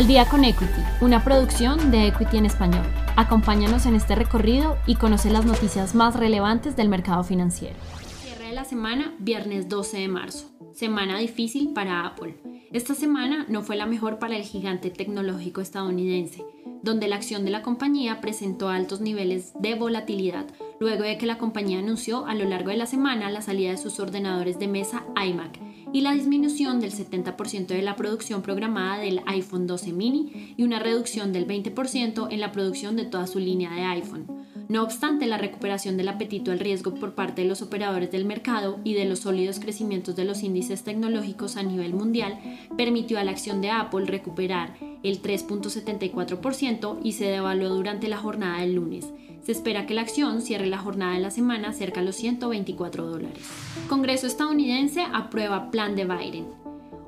Al día con Equity, una producción de Equity en español. Acompáñanos en este recorrido y conoce las noticias más relevantes del mercado financiero. Cierre de la semana, viernes 12 de marzo. Semana difícil para Apple. Esta semana no fue la mejor para el gigante tecnológico estadounidense, donde la acción de la compañía presentó altos niveles de volatilidad luego de que la compañía anunció a lo largo de la semana la salida de sus ordenadores de mesa iMac y la disminución del 70% de la producción programada del iPhone 12 mini y una reducción del 20% en la producción de toda su línea de iPhone. No obstante, la recuperación del apetito al riesgo por parte de los operadores del mercado y de los sólidos crecimientos de los índices tecnológicos a nivel mundial permitió a la acción de Apple recuperar el 3.74% y se devaluó durante la jornada del lunes. Se espera que la acción cierre la jornada de la semana cerca de los 124 dólares. Congreso estadounidense aprueba plan de Biden.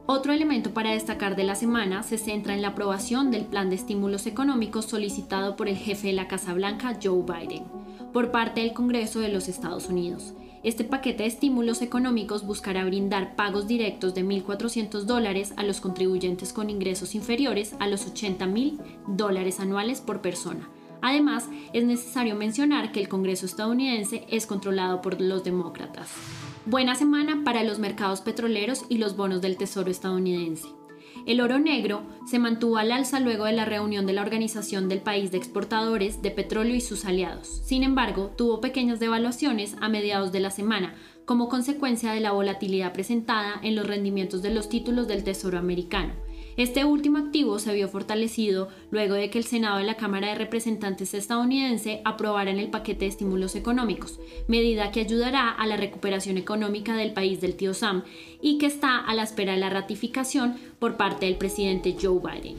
Otro elemento para destacar de la semana se centra en la aprobación del plan de estímulos económicos solicitado por el jefe de la Casa Blanca, Joe Biden, por parte del Congreso de los Estados Unidos. Este paquete de estímulos económicos buscará brindar pagos directos de 1.400 dólares a los contribuyentes con ingresos inferiores a los 80.000 dólares anuales por persona Además, es necesario mencionar que el Congreso estadounidense es controlado por los demócratas. Buena semana para los mercados petroleros y los bonos del Tesoro estadounidense. El oro negro se mantuvo al alza luego de la reunión de la Organización del País de Exportadores de Petróleo y sus aliados. Sin embargo, tuvo pequeñas devaluaciones a mediados de la semana como consecuencia de la volatilidad presentada en los rendimientos de los títulos del Tesoro americano este último activo se vio fortalecido luego de que el Senado de la Cámara de Representantes estadounidense aprobaran el paquete de estímulos económicos, medida que ayudará a la recuperación económica del país del tío Sam y que está a la espera de la ratificación por parte del presidente Joe Biden.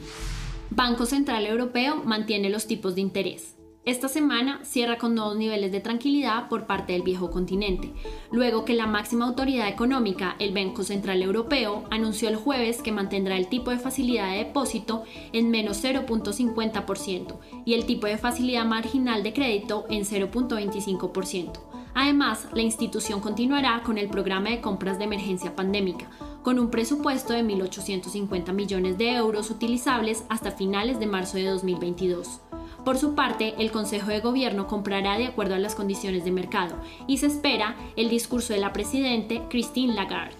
Banco Central Europeo mantiene los tipos de interés. Esta semana cierra con nuevos niveles de tranquilidad por parte del viejo continente, luego que la máxima autoridad económica, el Banco Central Europeo, anunció el jueves que mantendrá el tipo de facilidad de depósito en menos 0.50% y el tipo de facilidad marginal de crédito en 0.25%. Además, la institución continuará con el programa de compras de emergencia pandémica, con un presupuesto de 1.850 millones de euros utilizables hasta finales de marzo de 2022. Por su parte, el Consejo de Gobierno comprará de acuerdo a las condiciones de mercado y se espera el discurso de la Presidente Christine Lagarde.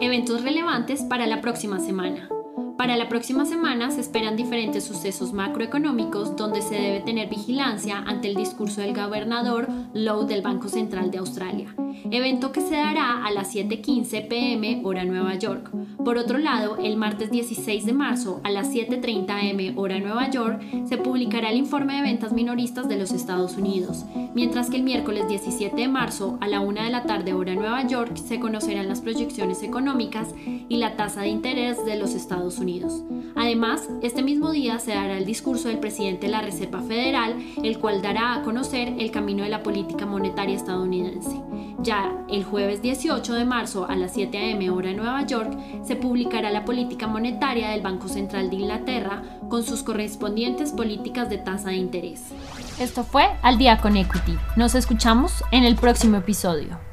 Eventos relevantes para la próxima semana. Para la próxima semana se esperan diferentes sucesos macroeconómicos donde se debe tener vigilancia ante el discurso del gobernador Lowe del Banco Central de Australia, evento que se dará a las 7.15 pm hora Nueva York. Por otro lado, el martes 16 de marzo a las 7.30 am hora Nueva York se publicará el informe de ventas minoristas de los Estados Unidos, mientras que el miércoles 17 de marzo a la 1 de la tarde hora Nueva York se conocerán las proyecciones económicas y la tasa de interés de los Estados Además, este mismo día se dará el discurso del presidente de la Reserva Federal, el cual dará a conocer el camino de la política monetaria estadounidense. Ya el jueves 18 de marzo a las 7 a.m. hora de Nueva York se publicará la política monetaria del Banco Central de Inglaterra con sus correspondientes políticas de tasa de interés. Esto fue Al día con Equity. Nos escuchamos en el próximo episodio.